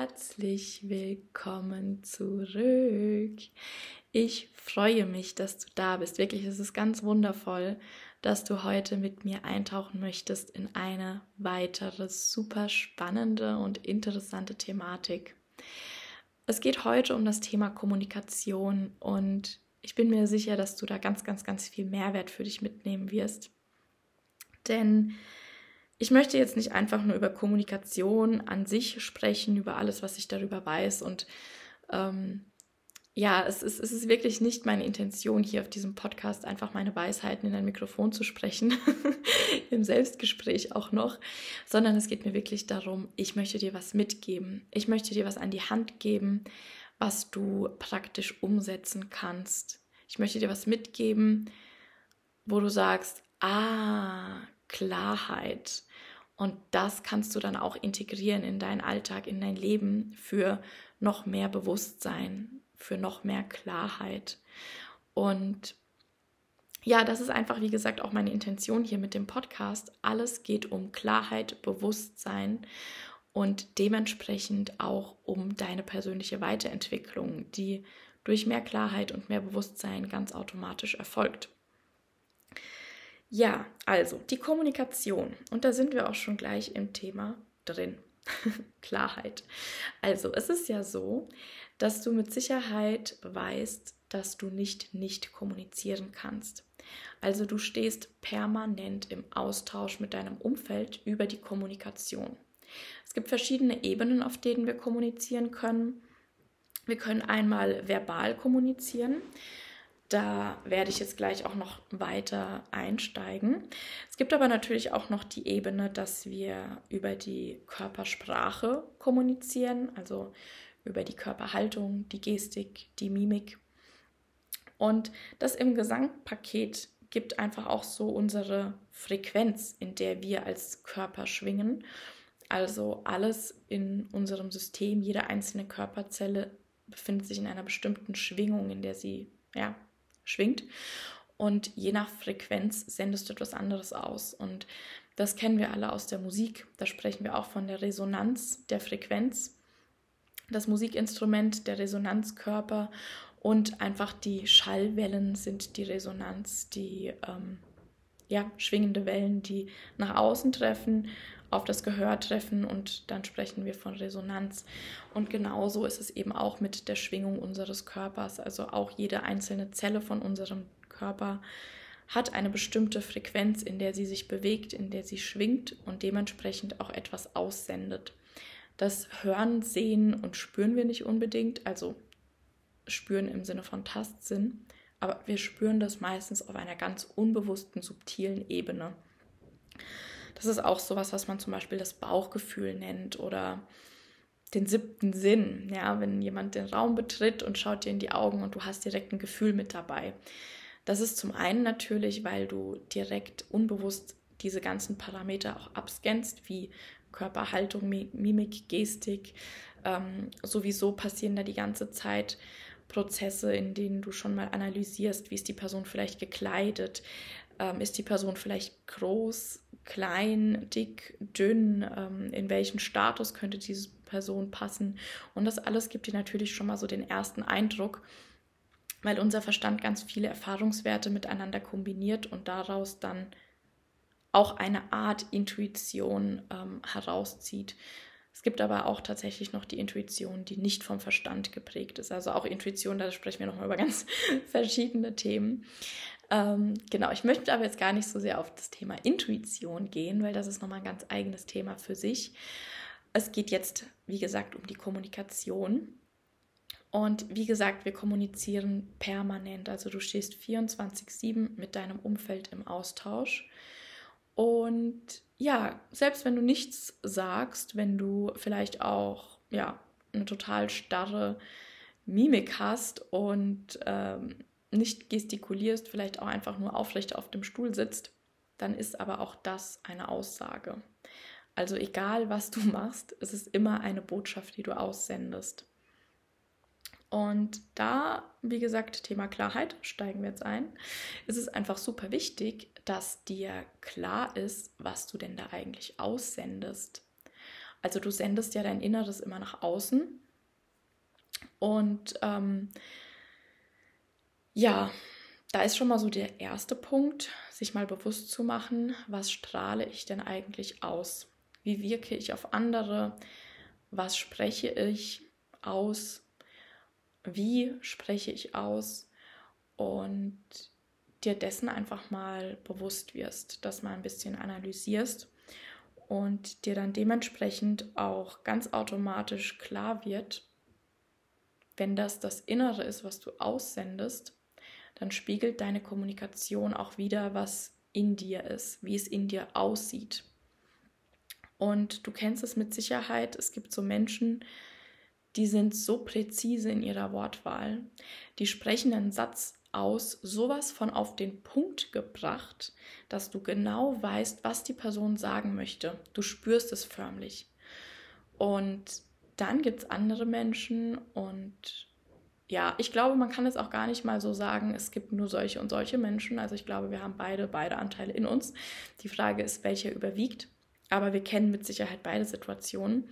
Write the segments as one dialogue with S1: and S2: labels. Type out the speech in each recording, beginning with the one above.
S1: Herzlich willkommen zurück. Ich freue mich, dass du da bist. Wirklich, es ist ganz wundervoll, dass du heute mit mir eintauchen möchtest in eine weitere super spannende und interessante Thematik. Es geht heute um das Thema Kommunikation und ich bin mir sicher, dass du da ganz, ganz, ganz viel Mehrwert für dich mitnehmen wirst. Denn ich möchte jetzt nicht einfach nur über Kommunikation an sich sprechen, über alles, was ich darüber weiß. Und ähm, ja, es ist, es ist wirklich nicht meine Intention, hier auf diesem Podcast einfach meine Weisheiten in ein Mikrofon zu sprechen, im Selbstgespräch auch noch, sondern es geht mir wirklich darum, ich möchte dir was mitgeben. Ich möchte dir was an die Hand geben, was du praktisch umsetzen kannst. Ich möchte dir was mitgeben, wo du sagst, ah, Klarheit. Und das kannst du dann auch integrieren in deinen Alltag, in dein Leben für noch mehr Bewusstsein, für noch mehr Klarheit. Und ja, das ist einfach, wie gesagt, auch meine Intention hier mit dem Podcast. Alles geht um Klarheit, Bewusstsein und dementsprechend auch um deine persönliche Weiterentwicklung, die durch mehr Klarheit und mehr Bewusstsein ganz automatisch erfolgt. Ja, also die Kommunikation. Und da sind wir auch schon gleich im Thema drin. Klarheit. Also es ist ja so, dass du mit Sicherheit weißt, dass du nicht nicht kommunizieren kannst. Also du stehst permanent im Austausch mit deinem Umfeld über die Kommunikation. Es gibt verschiedene Ebenen, auf denen wir kommunizieren können. Wir können einmal verbal kommunizieren. Da werde ich jetzt gleich auch noch weiter einsteigen. Es gibt aber natürlich auch noch die Ebene, dass wir über die Körpersprache kommunizieren, also über die Körperhaltung, die Gestik, die Mimik. Und das im Gesangpaket gibt einfach auch so unsere Frequenz, in der wir als Körper schwingen. Also alles in unserem System, jede einzelne Körperzelle befindet sich in einer bestimmten Schwingung, in der sie ja, schwingt. Und je nach Frequenz sendest du etwas anderes aus. Und das kennen wir alle aus der Musik. Da sprechen wir auch von der Resonanz der Frequenz. Das Musikinstrument, der Resonanzkörper und einfach die Schallwellen sind die Resonanz, die ähm, ja, schwingende Wellen, die nach außen treffen, auf das Gehör treffen und dann sprechen wir von Resonanz. Und genauso ist es eben auch mit der Schwingung unseres Körpers. Also auch jede einzelne Zelle von unserem Körper hat eine bestimmte Frequenz, in der sie sich bewegt, in der sie schwingt und dementsprechend auch etwas aussendet. Das Hören, Sehen und Spüren wir nicht unbedingt, also spüren im Sinne von Tastsinn, aber wir spüren das meistens auf einer ganz unbewussten, subtilen Ebene. Das ist auch sowas, was man zum Beispiel das Bauchgefühl nennt oder den siebten Sinn. Ja, wenn jemand den Raum betritt und schaut dir in die Augen und du hast direkt ein Gefühl mit dabei. Das ist zum einen natürlich, weil du direkt unbewusst diese ganzen Parameter auch abscannst, wie Körperhaltung, Mimik, Gestik. Ähm, sowieso passieren da die ganze Zeit Prozesse, in denen du schon mal analysierst, wie ist die Person vielleicht gekleidet, ähm, ist die Person vielleicht groß, klein, dick, dünn, ähm, in welchen Status könnte diese Person passen. Und das alles gibt dir natürlich schon mal so den ersten Eindruck, weil unser Verstand ganz viele Erfahrungswerte miteinander kombiniert und daraus dann auch eine Art Intuition ähm, herauszieht. Es gibt aber auch tatsächlich noch die Intuition, die nicht vom Verstand geprägt ist. Also auch Intuition, da sprechen wir nochmal über ganz verschiedene Themen. Ähm, genau, ich möchte aber jetzt gar nicht so sehr auf das Thema Intuition gehen, weil das ist nochmal ein ganz eigenes Thema für sich. Es geht jetzt, wie gesagt, um die Kommunikation. Und wie gesagt, wir kommunizieren permanent. Also du stehst 24-7 mit deinem Umfeld im Austausch. Und ja, selbst wenn du nichts sagst, wenn du vielleicht auch ja, eine total starre Mimik hast und ähm, nicht gestikulierst, vielleicht auch einfach nur aufrecht auf dem Stuhl sitzt, dann ist aber auch das eine Aussage. Also egal, was du machst, es ist immer eine Botschaft, die du aussendest. Und da, wie gesagt, Thema Klarheit, steigen wir jetzt ein. Es ist einfach super wichtig, dass dir klar ist, was du denn da eigentlich aussendest. Also du sendest ja dein Inneres immer nach außen. Und ähm, ja, da ist schon mal so der erste Punkt, sich mal bewusst zu machen, was strahle ich denn eigentlich aus? Wie wirke ich auf andere? Was spreche ich aus? Wie spreche ich aus? Und dir dessen einfach mal bewusst wirst, das mal ein bisschen analysierst und dir dann dementsprechend auch ganz automatisch klar wird, wenn das das Innere ist, was du aussendest, dann spiegelt deine Kommunikation auch wieder, was in dir ist, wie es in dir aussieht. Und du kennst es mit Sicherheit, es gibt so Menschen, die sind so präzise in ihrer Wortwahl, die sprechen einen Satz aus, sowas von auf den Punkt gebracht, dass du genau weißt, was die Person sagen möchte. Du spürst es förmlich. Und dann gibt es andere Menschen und ja, ich glaube, man kann es auch gar nicht mal so sagen, es gibt nur solche und solche Menschen. Also ich glaube, wir haben beide, beide Anteile in uns. Die Frage ist, welcher überwiegt. Aber wir kennen mit Sicherheit beide Situationen.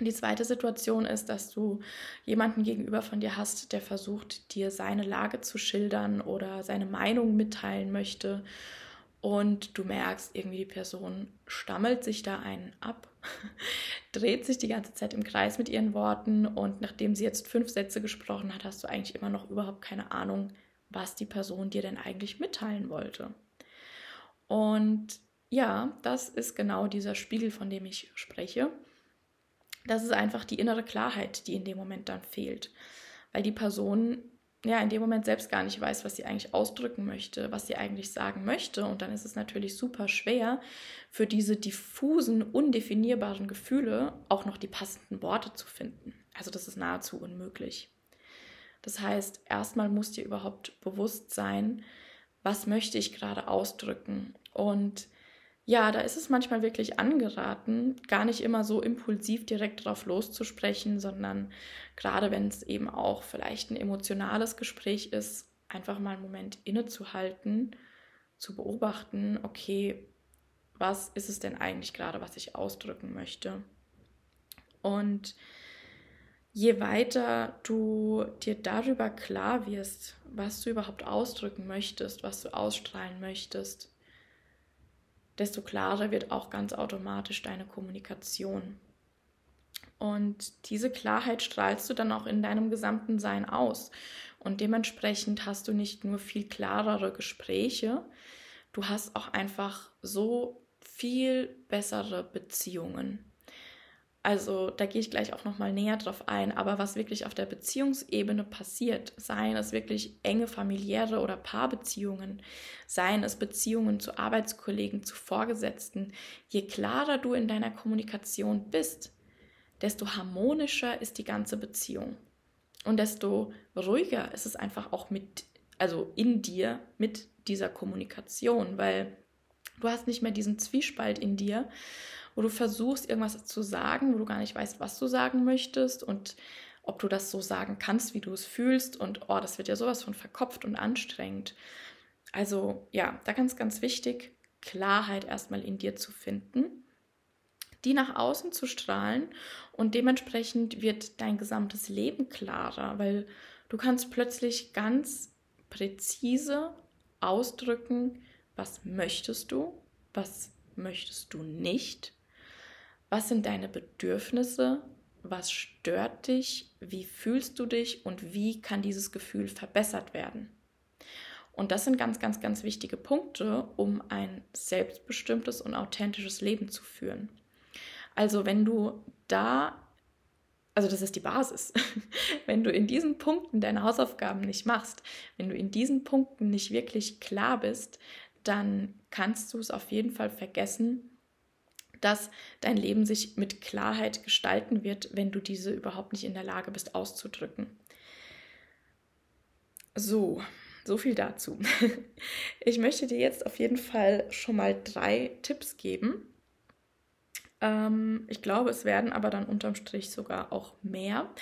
S1: Die zweite Situation ist, dass du jemanden gegenüber von dir hast, der versucht, dir seine Lage zu schildern oder seine Meinung mitteilen möchte. Und du merkst, irgendwie die Person stammelt sich da einen ab, dreht sich die ganze Zeit im Kreis mit ihren Worten und nachdem sie jetzt fünf Sätze gesprochen hat, hast du eigentlich immer noch überhaupt keine Ahnung, was die Person dir denn eigentlich mitteilen wollte. Und ja, das ist genau dieser Spiegel, von dem ich spreche das ist einfach die innere Klarheit, die in dem Moment dann fehlt. Weil die Person ja in dem Moment selbst gar nicht weiß, was sie eigentlich ausdrücken möchte, was sie eigentlich sagen möchte. Und dann ist es natürlich super schwer, für diese diffusen, undefinierbaren Gefühle auch noch die passenden Worte zu finden. Also das ist nahezu unmöglich. Das heißt, erstmal muss dir überhaupt bewusst sein, was möchte ich gerade ausdrücken. Und ja, da ist es manchmal wirklich angeraten, gar nicht immer so impulsiv direkt drauf loszusprechen, sondern gerade wenn es eben auch vielleicht ein emotionales Gespräch ist, einfach mal einen Moment innezuhalten, zu beobachten, okay, was ist es denn eigentlich gerade, was ich ausdrücken möchte? Und je weiter du dir darüber klar wirst, was du überhaupt ausdrücken möchtest, was du ausstrahlen möchtest, desto klarer wird auch ganz automatisch deine Kommunikation. Und diese Klarheit strahlst du dann auch in deinem gesamten Sein aus. Und dementsprechend hast du nicht nur viel klarere Gespräche, du hast auch einfach so viel bessere Beziehungen. Also da gehe ich gleich auch noch mal näher drauf ein. Aber was wirklich auf der Beziehungsebene passiert, seien es wirklich enge familiäre oder Paarbeziehungen, seien es Beziehungen zu Arbeitskollegen, zu Vorgesetzten, je klarer du in deiner Kommunikation bist, desto harmonischer ist die ganze Beziehung und desto ruhiger ist es einfach auch mit, also in dir mit dieser Kommunikation, weil du hast nicht mehr diesen Zwiespalt in dir wo du versuchst, irgendwas zu sagen, wo du gar nicht weißt, was du sagen möchtest und ob du das so sagen kannst, wie du es fühlst. Und oh, das wird ja sowas von verkopft und anstrengend. Also ja, da ganz, ganz wichtig, Klarheit erstmal in dir zu finden, die nach außen zu strahlen und dementsprechend wird dein gesamtes Leben klarer, weil du kannst plötzlich ganz präzise ausdrücken, was möchtest du, was möchtest du nicht? Was sind deine Bedürfnisse, was stört dich, wie fühlst du dich? Und wie kann dieses Gefühl verbessert werden. Und das sind ganz, ganz, ganz wichtige Punkte, um ein selbstbestimmtes und authentisches Leben zu führen. Also wenn du da, also das ist die Basis, wenn du in diesen Punkten deine Hausaufgaben nicht machst, wenn du in diesen Punkten nicht wirklich klar bist, dann kannst du es auf jeden Fall vergessen, dass dein Leben sich mit Klarheit gestalten wird, wenn du diese überhaupt nicht in der Lage bist auszudrücken. So, so viel dazu. Ich möchte dir jetzt auf jeden Fall schon mal drei Tipps geben. Ähm, ich glaube, es werden aber dann unterm Strich sogar auch mehr,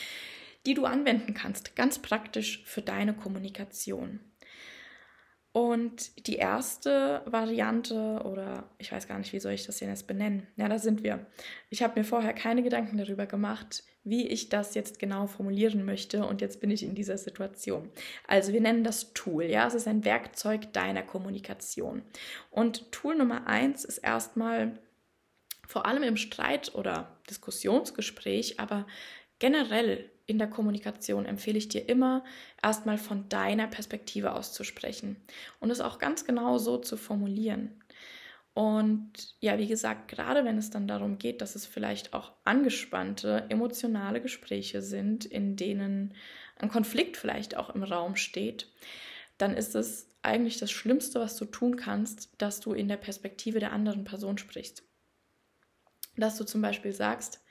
S1: die du anwenden kannst, ganz praktisch für deine Kommunikation. Und die erste Variante, oder ich weiß gar nicht, wie soll ich das jetzt benennen? Ja, da sind wir. Ich habe mir vorher keine Gedanken darüber gemacht, wie ich das jetzt genau formulieren möchte und jetzt bin ich in dieser Situation. Also wir nennen das Tool, ja, es ist ein Werkzeug deiner Kommunikation. Und Tool Nummer eins ist erstmal vor allem im Streit oder Diskussionsgespräch, aber generell in der Kommunikation empfehle ich dir immer, erstmal von deiner Perspektive auszusprechen und es auch ganz genau so zu formulieren. Und ja, wie gesagt, gerade wenn es dann darum geht, dass es vielleicht auch angespannte, emotionale Gespräche sind, in denen ein Konflikt vielleicht auch im Raum steht, dann ist es eigentlich das Schlimmste, was du tun kannst, dass du in der Perspektive der anderen Person sprichst. Dass du zum Beispiel sagst,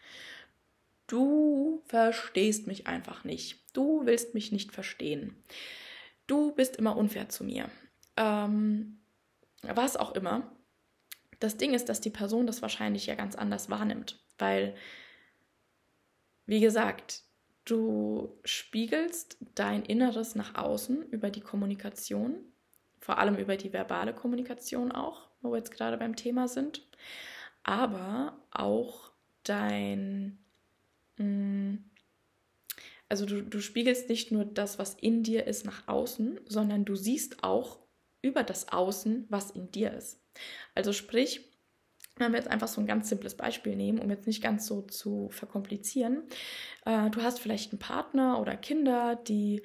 S1: Du verstehst mich einfach nicht. Du willst mich nicht verstehen. Du bist immer unfair zu mir. Ähm, was auch immer. Das Ding ist, dass die Person das wahrscheinlich ja ganz anders wahrnimmt, weil, wie gesagt, du spiegelst dein Inneres nach außen über die Kommunikation, vor allem über die verbale Kommunikation auch, wo wir jetzt gerade beim Thema sind, aber auch dein. Also du, du spiegelst nicht nur das, was in dir ist, nach außen, sondern du siehst auch über das Außen, was in dir ist. Also sprich, wenn wir jetzt einfach so ein ganz simples Beispiel nehmen, um jetzt nicht ganz so zu verkomplizieren. Äh, du hast vielleicht einen Partner oder Kinder, die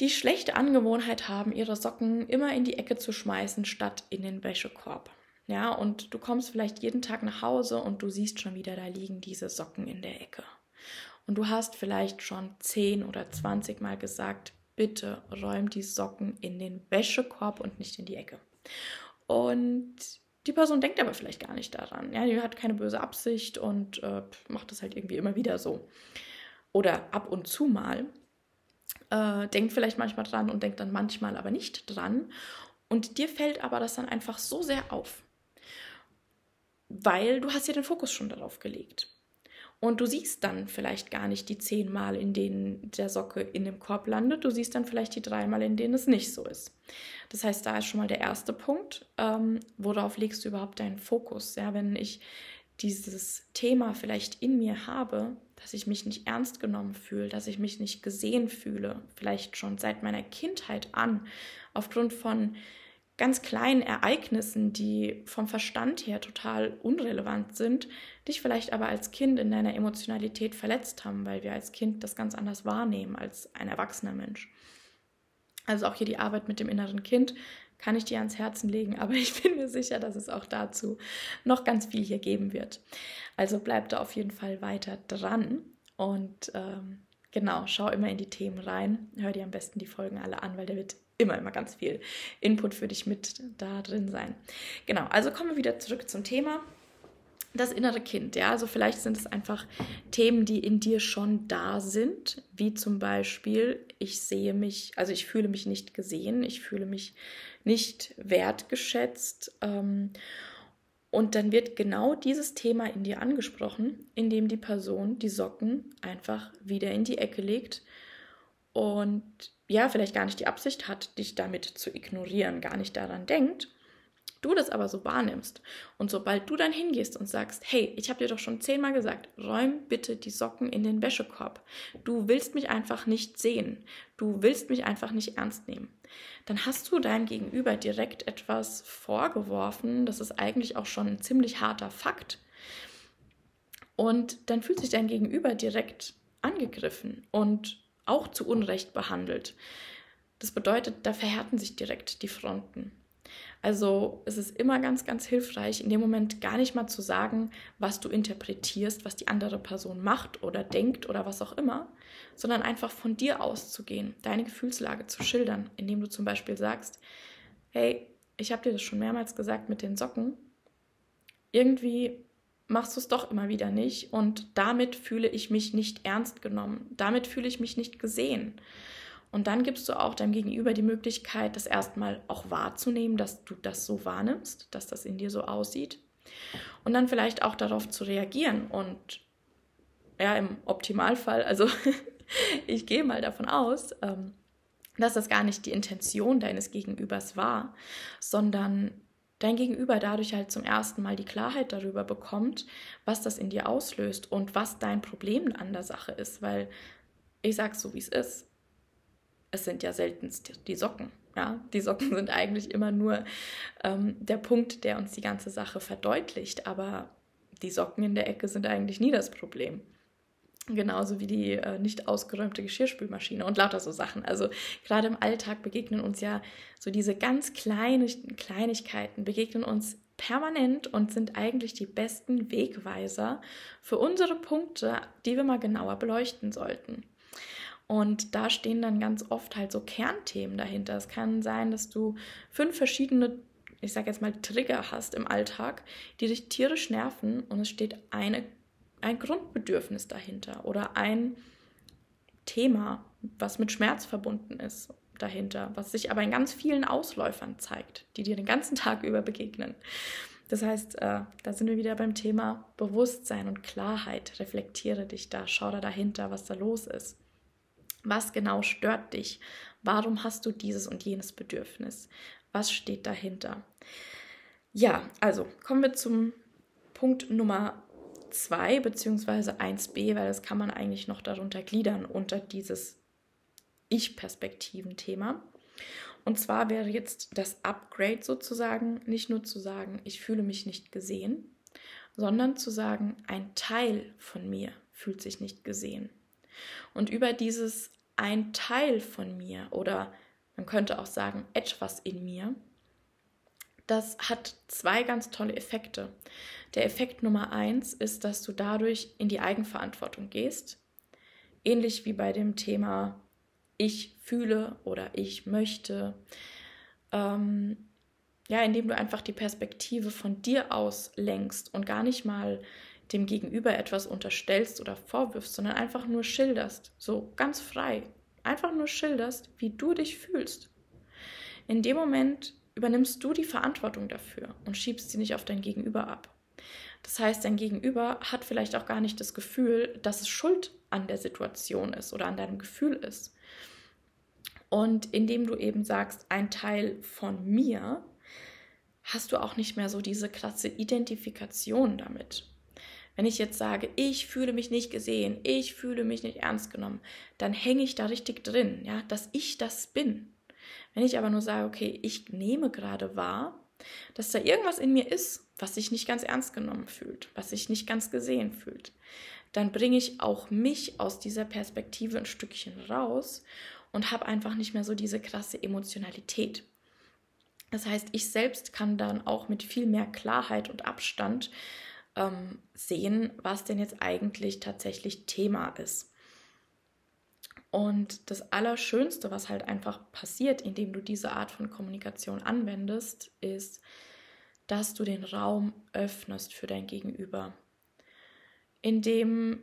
S1: die schlechte Angewohnheit haben, ihre Socken immer in die Ecke zu schmeißen, statt in den Wäschekorb. Ja, und du kommst vielleicht jeden Tag nach Hause und du siehst schon wieder, da liegen diese Socken in der Ecke. Und du hast vielleicht schon 10 oder 20 Mal gesagt, bitte räum die Socken in den Wäschekorb und nicht in die Ecke. Und die Person denkt aber vielleicht gar nicht daran. Ja, die hat keine böse Absicht und äh, macht das halt irgendwie immer wieder so. Oder ab und zu mal. Äh, denkt vielleicht manchmal dran und denkt dann manchmal aber nicht dran. Und dir fällt aber das dann einfach so sehr auf weil du hast ja den Fokus schon darauf gelegt. Und du siehst dann vielleicht gar nicht die zehn Mal, in denen der Socke in dem Korb landet. Du siehst dann vielleicht die drei Mal, in denen es nicht so ist. Das heißt, da ist schon mal der erste Punkt. Ähm, worauf legst du überhaupt deinen Fokus? Ja, wenn ich dieses Thema vielleicht in mir habe, dass ich mich nicht ernst genommen fühle, dass ich mich nicht gesehen fühle, vielleicht schon seit meiner Kindheit an, aufgrund von ganz kleinen Ereignissen, die vom Verstand her total unrelevant sind, dich vielleicht aber als Kind in deiner Emotionalität verletzt haben, weil wir als Kind das ganz anders wahrnehmen als ein erwachsener Mensch. Also auch hier die Arbeit mit dem inneren Kind kann ich dir ans Herzen legen, aber ich bin mir sicher, dass es auch dazu noch ganz viel hier geben wird. Also bleib da auf jeden Fall weiter dran und ähm, genau, schau immer in die Themen rein, hör dir am besten die Folgen alle an, weil der wird immer, immer ganz viel Input für dich mit da drin sein. Genau, also kommen wir wieder zurück zum Thema. Das innere Kind, ja, also vielleicht sind es einfach Themen, die in dir schon da sind, wie zum Beispiel, ich sehe mich, also ich fühle mich nicht gesehen, ich fühle mich nicht wertgeschätzt. Ähm, und dann wird genau dieses Thema in dir angesprochen, indem die Person die Socken einfach wieder in die Ecke legt und ja, vielleicht gar nicht die Absicht hat, dich damit zu ignorieren, gar nicht daran denkt, du das aber so wahrnimmst und sobald du dann hingehst und sagst, hey, ich habe dir doch schon zehnmal gesagt, räum bitte die Socken in den Wäschekorb. Du willst mich einfach nicht sehen. Du willst mich einfach nicht ernst nehmen. Dann hast du deinem Gegenüber direkt etwas vorgeworfen. Das ist eigentlich auch schon ein ziemlich harter Fakt. Und dann fühlt sich dein Gegenüber direkt angegriffen und auch zu Unrecht behandelt. Das bedeutet, da verhärten sich direkt die Fronten. Also es ist immer ganz, ganz hilfreich, in dem Moment gar nicht mal zu sagen, was du interpretierst, was die andere Person macht oder denkt oder was auch immer, sondern einfach von dir auszugehen, deine Gefühlslage zu schildern, indem du zum Beispiel sagst, hey, ich habe dir das schon mehrmals gesagt mit den Socken, irgendwie machst du es doch immer wieder nicht und damit fühle ich mich nicht ernst genommen, damit fühle ich mich nicht gesehen. Und dann gibst du auch deinem Gegenüber die Möglichkeit, das erstmal auch wahrzunehmen, dass du das so wahrnimmst, dass das in dir so aussieht. Und dann vielleicht auch darauf zu reagieren. Und ja, im Optimalfall, also ich gehe mal davon aus, ähm, dass das gar nicht die Intention deines Gegenübers war, sondern dein Gegenüber dadurch halt zum ersten Mal die Klarheit darüber bekommt, was das in dir auslöst und was dein Problem an der Sache ist. Weil ich sage so, wie es ist es sind ja seltenst die Socken. Ja, die Socken sind eigentlich immer nur ähm, der Punkt, der uns die ganze Sache verdeutlicht. Aber die Socken in der Ecke sind eigentlich nie das Problem. Genauso wie die äh, nicht ausgeräumte Geschirrspülmaschine und lauter so Sachen. Also gerade im Alltag begegnen uns ja so diese ganz kleinen Kleinigkeiten, begegnen uns permanent und sind eigentlich die besten Wegweiser für unsere Punkte, die wir mal genauer beleuchten sollten. Und da stehen dann ganz oft halt so Kernthemen dahinter. Es kann sein, dass du fünf verschiedene, ich sage jetzt mal, Trigger hast im Alltag, die dich tierisch nerven und es steht eine, ein Grundbedürfnis dahinter oder ein Thema, was mit Schmerz verbunden ist dahinter, was sich aber in ganz vielen Ausläufern zeigt, die dir den ganzen Tag über begegnen. Das heißt, äh, da sind wir wieder beim Thema Bewusstsein und Klarheit. Reflektiere dich da, schau da dahinter, was da los ist. Was genau stört dich? Warum hast du dieses und jenes Bedürfnis? Was steht dahinter? Ja, also kommen wir zum Punkt Nummer 2 bzw. 1b, weil das kann man eigentlich noch darunter gliedern unter dieses Ich-Perspektiven-Thema. Und zwar wäre jetzt das Upgrade sozusagen nicht nur zu sagen, ich fühle mich nicht gesehen, sondern zu sagen, ein Teil von mir fühlt sich nicht gesehen. Und über dieses ein Teil von mir oder man könnte auch sagen etwas in mir, das hat zwei ganz tolle Effekte. Der Effekt Nummer eins ist, dass du dadurch in die Eigenverantwortung gehst. Ähnlich wie bei dem Thema ich fühle oder ich möchte. Ähm, ja, indem du einfach die Perspektive von dir aus lenkst und gar nicht mal dem Gegenüber etwas unterstellst oder vorwirfst, sondern einfach nur schilderst, so ganz frei. Einfach nur schilderst, wie du dich fühlst. In dem Moment übernimmst du die Verantwortung dafür und schiebst sie nicht auf dein Gegenüber ab. Das heißt, dein Gegenüber hat vielleicht auch gar nicht das Gefühl, dass es Schuld an der Situation ist oder an deinem Gefühl ist. Und indem du eben sagst, ein Teil von mir, hast du auch nicht mehr so diese krasse Identifikation damit. Wenn ich jetzt sage, ich fühle mich nicht gesehen, ich fühle mich nicht ernst genommen, dann hänge ich da richtig drin, ja, dass ich das bin. Wenn ich aber nur sage, okay, ich nehme gerade wahr, dass da irgendwas in mir ist, was sich nicht ganz ernst genommen fühlt, was sich nicht ganz gesehen fühlt, dann bringe ich auch mich aus dieser Perspektive ein Stückchen raus und habe einfach nicht mehr so diese krasse Emotionalität. Das heißt, ich selbst kann dann auch mit viel mehr Klarheit und Abstand ähm, sehen, was denn jetzt eigentlich tatsächlich Thema ist. Und das Allerschönste, was halt einfach passiert, indem du diese Art von Kommunikation anwendest, ist, dass du den Raum öffnest für dein Gegenüber. In dem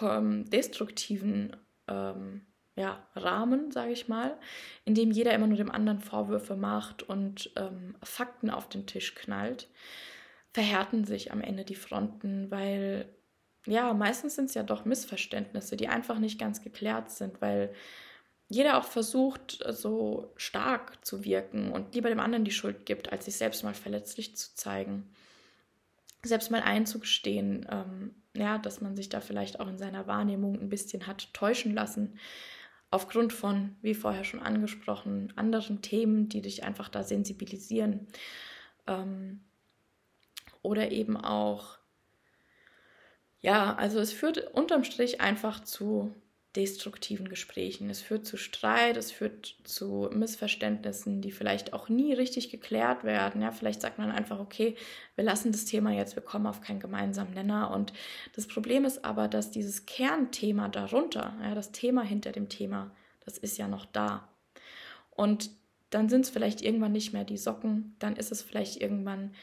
S1: destruktiven ähm, ja, Rahmen, sage ich mal, in dem jeder immer nur dem anderen Vorwürfe macht und ähm, Fakten auf den Tisch knallt, verhärten sich am Ende die Fronten, weil ja, meistens sind es ja doch Missverständnisse, die einfach nicht ganz geklärt sind, weil jeder auch versucht, so stark zu wirken und lieber dem anderen die Schuld gibt, als sich selbst mal verletzlich zu zeigen. Selbst mal einzugestehen, ähm, ja, dass man sich da vielleicht auch in seiner Wahrnehmung ein bisschen hat täuschen lassen, aufgrund von, wie vorher schon angesprochen, anderen Themen, die dich einfach da sensibilisieren. Ähm, oder eben auch Ja, also es führt unterm Strich einfach zu destruktiven Gesprächen. Es führt zu Streit, es führt zu Missverständnissen, die vielleicht auch nie richtig geklärt werden. Ja, vielleicht sagt man einfach, okay, wir lassen das Thema jetzt, wir kommen auf keinen gemeinsamen Nenner. Und das Problem ist aber, dass dieses Kernthema darunter, ja, das Thema hinter dem Thema, das ist ja noch da. Und dann sind es vielleicht irgendwann nicht mehr die Socken, dann ist es vielleicht irgendwann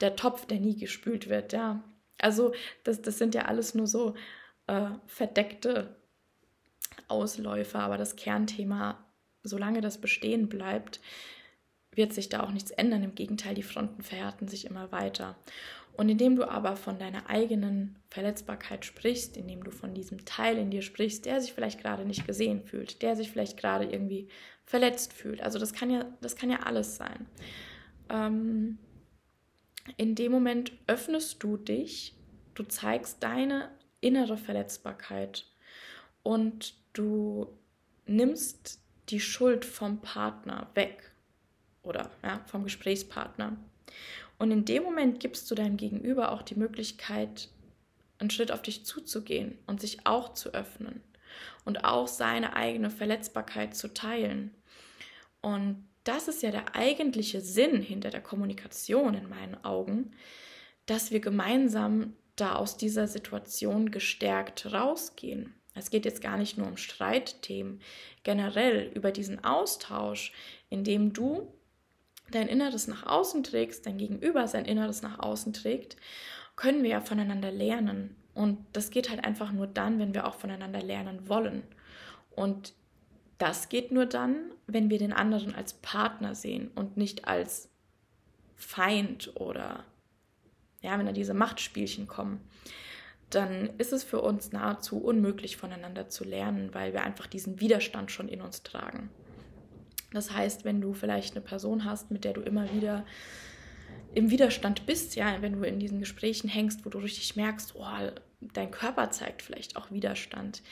S1: der Topf, der nie gespült wird. Ja, also das, das sind ja alles nur so äh, verdeckte Ausläufer, aber das Kernthema, solange das bestehen bleibt, wird sich da auch nichts ändern. Im Gegenteil, die Fronten verhärten sich immer weiter. Und indem du aber von deiner eigenen Verletzbarkeit sprichst, indem du von diesem Teil in dir sprichst, der sich vielleicht gerade nicht gesehen fühlt, der sich vielleicht gerade irgendwie verletzt fühlt. Also das kann ja, das kann ja alles sein. Ähm, in dem Moment öffnest du dich, du zeigst deine innere Verletzbarkeit und du nimmst die Schuld vom Partner weg oder ja, vom Gesprächspartner. Und in dem Moment gibst du deinem Gegenüber auch die Möglichkeit, einen Schritt auf dich zuzugehen und sich auch zu öffnen und auch seine eigene Verletzbarkeit zu teilen. Und das ist ja der eigentliche Sinn hinter der Kommunikation in meinen Augen, dass wir gemeinsam da aus dieser Situation gestärkt rausgehen. Es geht jetzt gar nicht nur um Streitthemen, generell über diesen Austausch, in dem du dein Inneres nach außen trägst, dein Gegenüber sein Inneres nach außen trägt, können wir ja voneinander lernen. Und das geht halt einfach nur dann, wenn wir auch voneinander lernen wollen. Und das geht nur dann, wenn wir den anderen als Partner sehen und nicht als Feind oder ja, wenn da diese Machtspielchen kommen dann ist es für uns nahezu unmöglich voneinander zu lernen, weil wir einfach diesen Widerstand schon in uns tragen. Das heißt, wenn du vielleicht eine Person hast, mit der du immer wieder im Widerstand bist, ja, wenn du in diesen Gesprächen hängst, wo du richtig merkst, oh, dein Körper zeigt vielleicht auch Widerstand,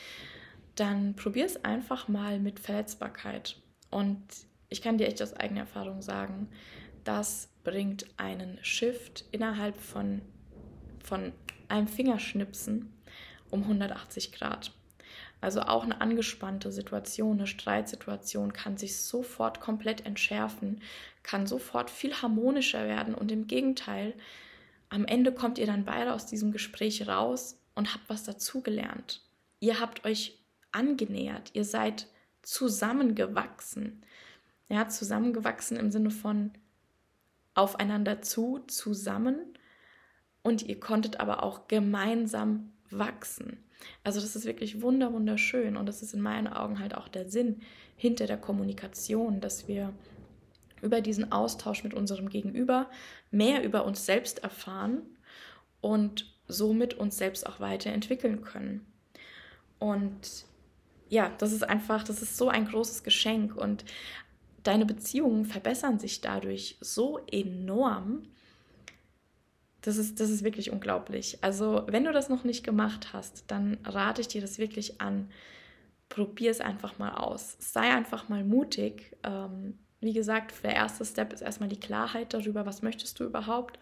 S1: dann probier es einfach mal mit Verletzbarkeit. Und ich kann dir echt aus eigener Erfahrung sagen, das bringt einen Shift innerhalb von, von einem Fingerschnipsen um 180 Grad. Also auch eine angespannte Situation, eine Streitsituation kann sich sofort komplett entschärfen, kann sofort viel harmonischer werden und im Gegenteil, am Ende kommt ihr dann beide aus diesem Gespräch raus und habt was dazugelernt. Ihr habt euch angenähert, ihr seid zusammengewachsen. Ja, zusammengewachsen im Sinne von aufeinander zu, zusammen und ihr konntet aber auch gemeinsam wachsen. Also das ist wirklich wunder wunderschön und das ist in meinen Augen halt auch der Sinn hinter der Kommunikation, dass wir über diesen Austausch mit unserem Gegenüber mehr über uns selbst erfahren und somit uns selbst auch weiterentwickeln können. Und ja, das ist einfach, das ist so ein großes Geschenk und deine Beziehungen verbessern sich dadurch so enorm, das ist, das ist wirklich unglaublich. Also, wenn du das noch nicht gemacht hast, dann rate ich dir das wirklich an. Probier es einfach mal aus. Sei einfach mal mutig. Ähm, wie gesagt, der erste Step ist erstmal die Klarheit darüber, was möchtest du überhaupt?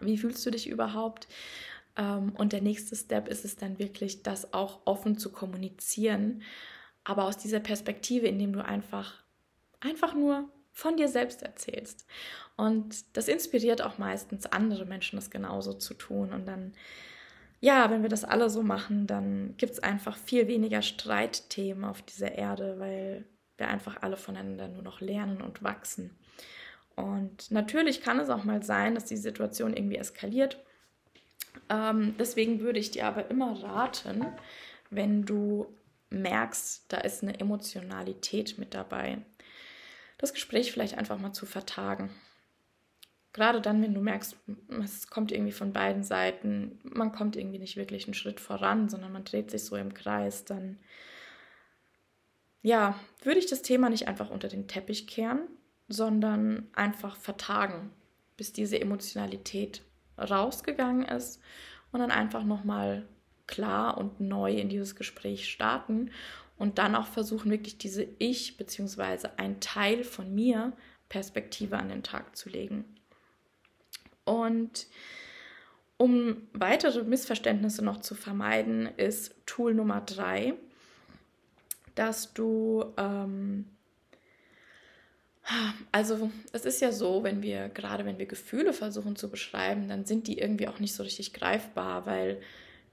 S1: Wie fühlst du dich überhaupt? Ähm, und der nächste Step ist es dann wirklich, das auch offen zu kommunizieren, aber aus dieser Perspektive, indem du einfach, einfach nur von dir selbst erzählst. Und das inspiriert auch meistens andere Menschen, das genauso zu tun. Und dann, ja, wenn wir das alle so machen, dann gibt es einfach viel weniger Streitthemen auf dieser Erde, weil wir einfach alle voneinander nur noch lernen und wachsen. Und natürlich kann es auch mal sein, dass die Situation irgendwie eskaliert. Ähm, deswegen würde ich dir aber immer raten, wenn du merkst, da ist eine Emotionalität mit dabei, das Gespräch vielleicht einfach mal zu vertagen. Gerade dann, wenn du merkst, es kommt irgendwie von beiden Seiten, man kommt irgendwie nicht wirklich einen Schritt voran, sondern man dreht sich so im Kreis, dann ja, würde ich das Thema nicht einfach unter den Teppich kehren, sondern einfach vertagen, bis diese Emotionalität rausgegangen ist und dann einfach nochmal klar und neu in dieses Gespräch starten und dann auch versuchen, wirklich diese Ich bzw. ein Teil von mir Perspektive an den Tag zu legen. Und Um weitere Missverständnisse noch zu vermeiden, ist Tool Nummer drei, dass du, ähm, also es ist ja so, wenn wir, gerade wenn wir Gefühle versuchen zu beschreiben, dann sind die irgendwie auch nicht so richtig greifbar, weil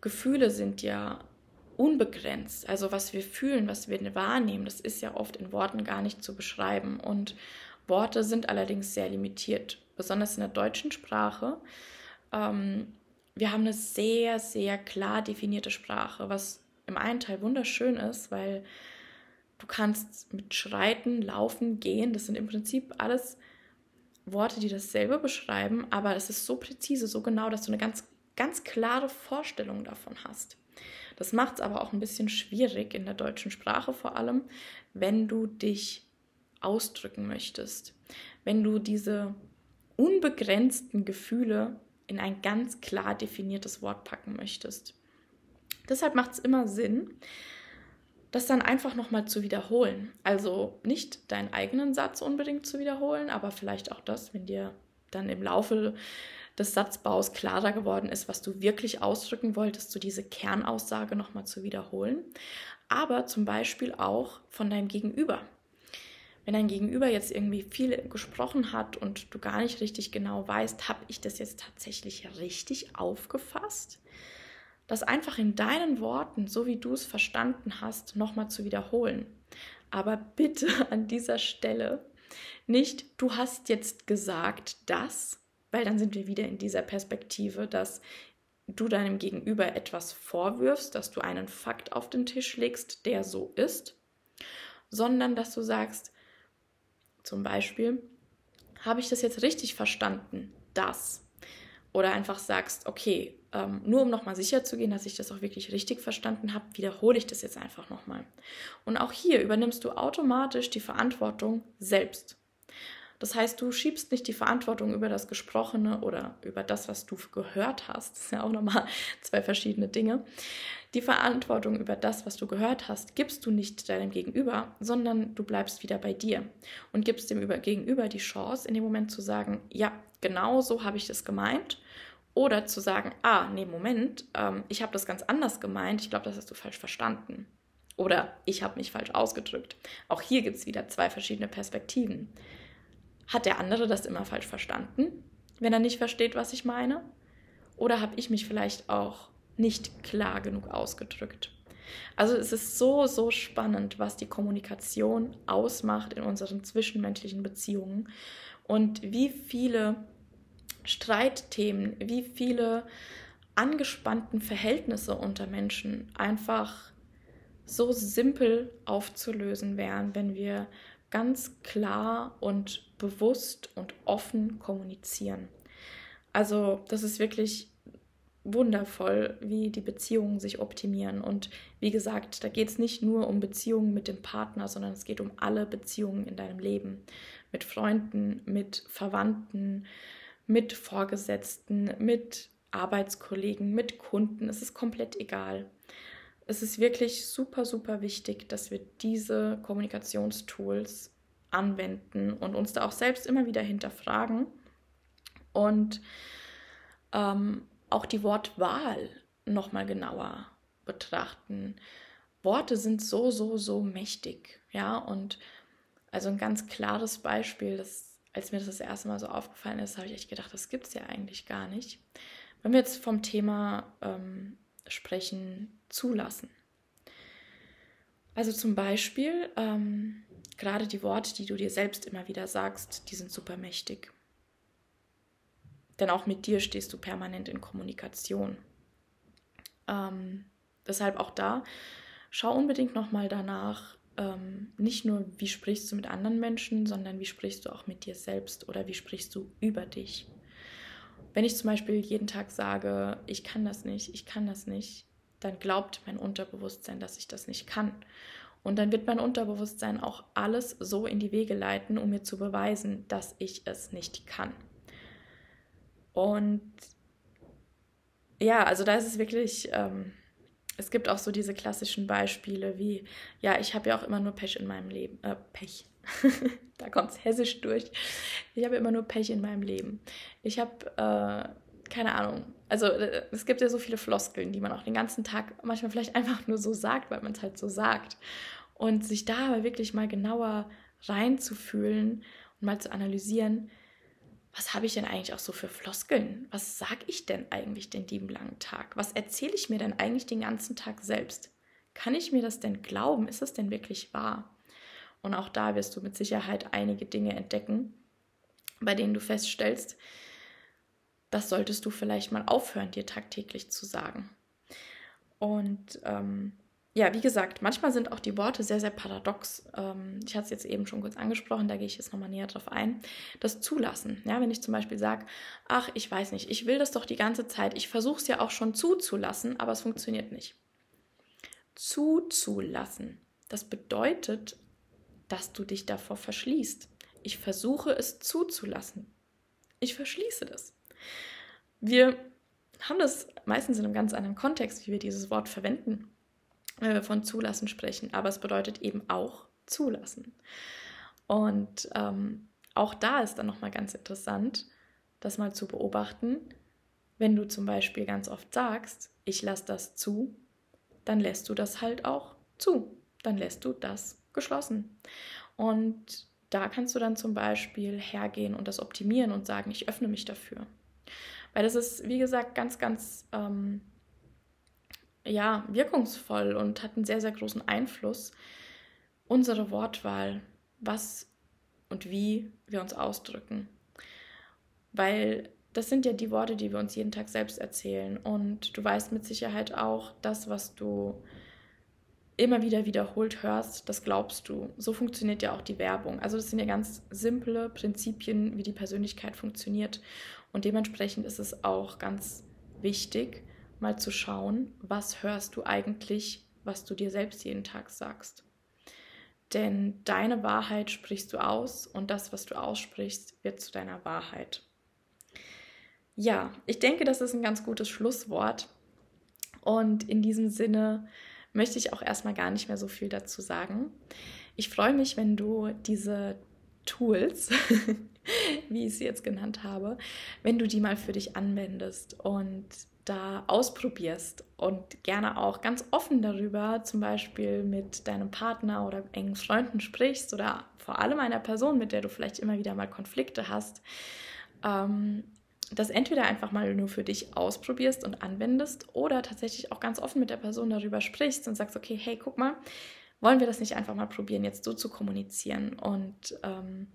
S1: Gefühle sind ja unbegrenzt. Also was wir fühlen, was wir wahrnehmen, das ist ja oft in Worten gar nicht zu beschreiben. Und Worte sind allerdings sehr limitiert, besonders in der deutschen Sprache. Ähm, wir haben eine sehr, sehr klar definierte Sprache, was im einen Teil wunderschön ist, weil du kannst mit Schreiten, Laufen, Gehen, das sind im Prinzip alles Worte, die dasselbe beschreiben, aber es ist so präzise, so genau, dass du eine ganz, ganz klare Vorstellung davon hast. Das macht es aber auch ein bisschen schwierig in der deutschen Sprache vor allem, wenn du dich ausdrücken möchtest, wenn du diese unbegrenzten Gefühle in ein ganz klar definiertes Wort packen möchtest. Deshalb macht es immer Sinn, das dann einfach nochmal zu wiederholen. Also nicht deinen eigenen Satz unbedingt zu wiederholen, aber vielleicht auch das, wenn dir dann im Laufe des Satzbaus klarer geworden ist, was du wirklich ausdrücken wolltest, so diese Kernaussage nochmal zu wiederholen. Aber zum Beispiel auch von deinem Gegenüber. Wenn dein Gegenüber jetzt irgendwie viel gesprochen hat und du gar nicht richtig genau weißt, habe ich das jetzt tatsächlich richtig aufgefasst? Das einfach in deinen Worten, so wie du es verstanden hast, nochmal zu wiederholen. Aber bitte an dieser Stelle nicht, du hast jetzt gesagt das, weil dann sind wir wieder in dieser Perspektive, dass du deinem Gegenüber etwas vorwirfst, dass du einen Fakt auf den Tisch legst, der so ist, sondern dass du sagst, zum Beispiel, habe ich das jetzt richtig verstanden? Das. Oder einfach sagst, okay, ähm, nur um nochmal sicher zu gehen, dass ich das auch wirklich richtig verstanden habe, wiederhole ich das jetzt einfach nochmal. Und auch hier übernimmst du automatisch die Verantwortung selbst. Das heißt, du schiebst nicht die Verantwortung über das Gesprochene oder über das, was du gehört hast. Das sind ja auch nochmal zwei verschiedene Dinge. Die Verantwortung über das, was du gehört hast, gibst du nicht deinem Gegenüber, sondern du bleibst wieder bei dir und gibst dem Gegenüber die Chance, in dem Moment zu sagen, ja, genau so habe ich das gemeint. Oder zu sagen, ah, nee, Moment, ähm, ich habe das ganz anders gemeint, ich glaube, das hast du falsch verstanden. Oder ich habe mich falsch ausgedrückt. Auch hier gibt es wieder zwei verschiedene Perspektiven. Hat der andere das immer falsch verstanden, wenn er nicht versteht, was ich meine? Oder habe ich mich vielleicht auch nicht klar genug ausgedrückt? Also es ist so, so spannend, was die Kommunikation ausmacht in unseren zwischenmenschlichen Beziehungen und wie viele Streitthemen, wie viele angespannten Verhältnisse unter Menschen einfach so simpel aufzulösen wären, wenn wir ganz klar und bewusst und offen kommunizieren. Also das ist wirklich wundervoll, wie die Beziehungen sich optimieren. Und wie gesagt, da geht es nicht nur um Beziehungen mit dem Partner, sondern es geht um alle Beziehungen in deinem Leben. Mit Freunden, mit Verwandten, mit Vorgesetzten, mit Arbeitskollegen, mit Kunden. Es ist komplett egal. Es ist wirklich super, super wichtig, dass wir diese Kommunikationstools anwenden und uns da auch selbst immer wieder hinterfragen und ähm, auch die Wortwahl nochmal genauer betrachten. Worte sind so, so, so mächtig, ja, und also ein ganz klares Beispiel, das, als mir das das erste Mal so aufgefallen ist, habe ich echt gedacht, das gibt es ja eigentlich gar nicht. Wenn wir jetzt vom Thema ähm, sprechen, zulassen. Also zum Beispiel, ähm, gerade die Worte, die du dir selbst immer wieder sagst, die sind super mächtig. Denn auch mit dir stehst du permanent in Kommunikation. Ähm, deshalb auch da, schau unbedingt nochmal danach, ähm, nicht nur, wie sprichst du mit anderen Menschen, sondern wie sprichst du auch mit dir selbst oder wie sprichst du über dich. Wenn ich zum Beispiel jeden Tag sage, ich kann das nicht, ich kann das nicht, dann glaubt mein Unterbewusstsein, dass ich das nicht kann. Und dann wird mein Unterbewusstsein auch alles so in die Wege leiten, um mir zu beweisen, dass ich es nicht kann. Und ja, also da ist es wirklich, ähm, es gibt auch so diese klassischen Beispiele wie, ja, ich habe ja auch immer nur Pech in meinem Leben. Äh, Pech. da kommt es hessisch durch. Ich habe immer nur Pech in meinem Leben. Ich habe äh, keine Ahnung. Also äh, es gibt ja so viele Floskeln, die man auch den ganzen Tag manchmal vielleicht einfach nur so sagt, weil man es halt so sagt. Und sich da aber wirklich mal genauer reinzufühlen und mal zu analysieren, was habe ich denn eigentlich auch so für Floskeln? Was sage ich denn eigentlich den lieben langen Tag? Was erzähle ich mir denn eigentlich den ganzen Tag selbst? Kann ich mir das denn glauben? Ist es denn wirklich wahr? Und auch da wirst du mit Sicherheit einige Dinge entdecken, bei denen du feststellst, das solltest du vielleicht mal aufhören, dir tagtäglich zu sagen. Und ähm, ja, wie gesagt, manchmal sind auch die Worte sehr, sehr paradox. Ähm, ich hatte es jetzt eben schon kurz angesprochen, da gehe ich jetzt nochmal näher drauf ein. Das Zulassen. Ja, wenn ich zum Beispiel sage, ach, ich weiß nicht, ich will das doch die ganze Zeit, ich versuche es ja auch schon zuzulassen, aber es funktioniert nicht. Zuzulassen. Das bedeutet, dass du dich davor verschließt. Ich versuche es zuzulassen. Ich verschließe das. Wir haben das meistens in einem ganz anderen Kontext, wie wir dieses Wort verwenden, wenn wir von zulassen sprechen, aber es bedeutet eben auch zulassen. Und ähm, auch da ist dann nochmal ganz interessant, das mal zu beobachten, wenn du zum Beispiel ganz oft sagst, ich lasse das zu, dann lässt du das halt auch zu. Dann lässt du das geschlossen. Und da kannst du dann zum Beispiel hergehen und das optimieren und sagen, ich öffne mich dafür. Weil das ist, wie gesagt, ganz, ganz ähm, ja, wirkungsvoll und hat einen sehr, sehr großen Einfluss. Unsere Wortwahl, was und wie wir uns ausdrücken. Weil das sind ja die Worte, die wir uns jeden Tag selbst erzählen. Und du weißt mit Sicherheit auch, das, was du immer wieder wiederholt hörst, das glaubst du. So funktioniert ja auch die Werbung. Also das sind ja ganz simple Prinzipien, wie die Persönlichkeit funktioniert. Und dementsprechend ist es auch ganz wichtig, mal zu schauen, was hörst du eigentlich, was du dir selbst jeden Tag sagst. Denn deine Wahrheit sprichst du aus und das, was du aussprichst, wird zu deiner Wahrheit. Ja, ich denke, das ist ein ganz gutes Schlusswort. Und in diesem Sinne möchte ich auch erstmal gar nicht mehr so viel dazu sagen. Ich freue mich, wenn du diese Tools, wie ich sie jetzt genannt habe, wenn du die mal für dich anwendest und da ausprobierst und gerne auch ganz offen darüber, zum Beispiel mit deinem Partner oder engen Freunden sprichst oder vor allem einer Person, mit der du vielleicht immer wieder mal Konflikte hast, ähm, das entweder einfach mal nur für dich ausprobierst und anwendest oder tatsächlich auch ganz offen mit der Person darüber sprichst und sagst, okay, hey, guck mal, wollen wir das nicht einfach mal probieren, jetzt so zu kommunizieren? Und ähm,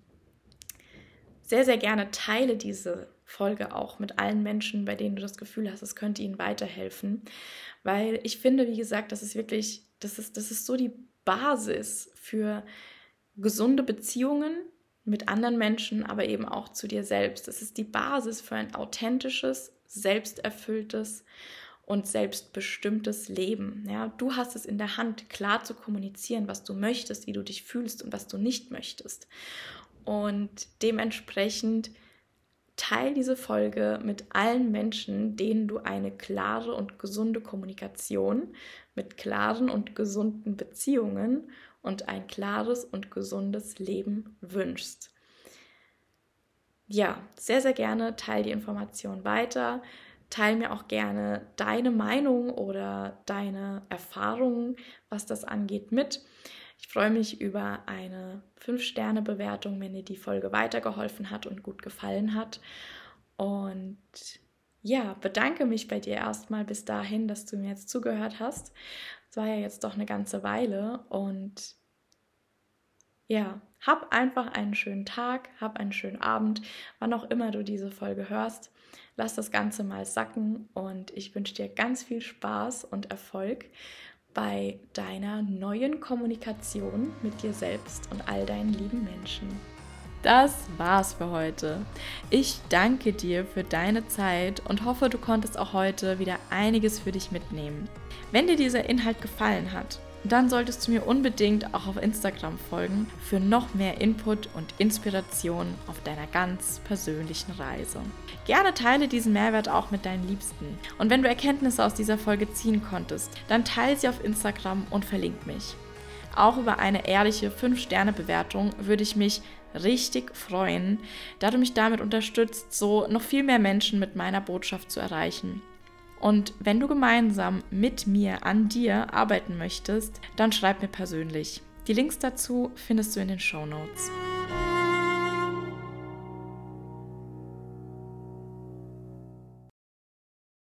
S1: sehr, sehr gerne teile diese Folge auch mit allen Menschen, bei denen du das Gefühl hast, es könnte ihnen weiterhelfen. Weil ich finde, wie gesagt, das ist wirklich, das ist, das ist so die Basis für gesunde Beziehungen mit anderen Menschen, aber eben auch zu dir selbst. Es ist die Basis für ein authentisches, selbsterfülltes und selbstbestimmtes Leben. Ja, du hast es in der Hand, klar zu kommunizieren, was du möchtest, wie du dich fühlst und was du nicht möchtest. Und dementsprechend teil diese Folge mit allen Menschen, denen du eine klare und gesunde Kommunikation mit klaren und gesunden Beziehungen und ein klares und gesundes Leben wünschst. Ja, sehr, sehr gerne teil die Information weiter. Teil mir auch gerne deine Meinung oder deine Erfahrungen, was das angeht, mit. Ich freue mich über eine 5-Sterne-Bewertung, wenn dir die Folge weitergeholfen hat und gut gefallen hat. Und ja, bedanke mich bei dir erstmal bis dahin, dass du mir jetzt zugehört hast. Es war ja jetzt doch eine ganze Weile und ja, hab einfach einen schönen Tag, hab einen schönen Abend, wann auch immer du diese Folge hörst. Lass das Ganze mal sacken und ich wünsche dir ganz viel Spaß und Erfolg bei deiner neuen Kommunikation mit dir selbst und all deinen lieben Menschen. Das war's für heute. Ich danke dir für deine Zeit und hoffe, du konntest auch heute wieder einiges für dich mitnehmen. Wenn dir dieser Inhalt gefallen hat, dann solltest du mir unbedingt auch auf Instagram folgen für noch mehr Input und Inspiration auf deiner ganz persönlichen Reise. Gerne teile diesen Mehrwert auch mit deinen Liebsten. Und wenn du Erkenntnisse aus dieser Folge ziehen konntest, dann teile sie auf Instagram und verlink mich. auch über eine ehrliche 5-Sterne-Bewertung würde ich mich richtig freuen, da du mich damit unterstützt, so noch viel mehr Menschen mit meiner Botschaft zu erreichen. Und wenn du gemeinsam mit mir an dir arbeiten möchtest, dann schreib mir persönlich. Die Links dazu findest du in den Show Notes.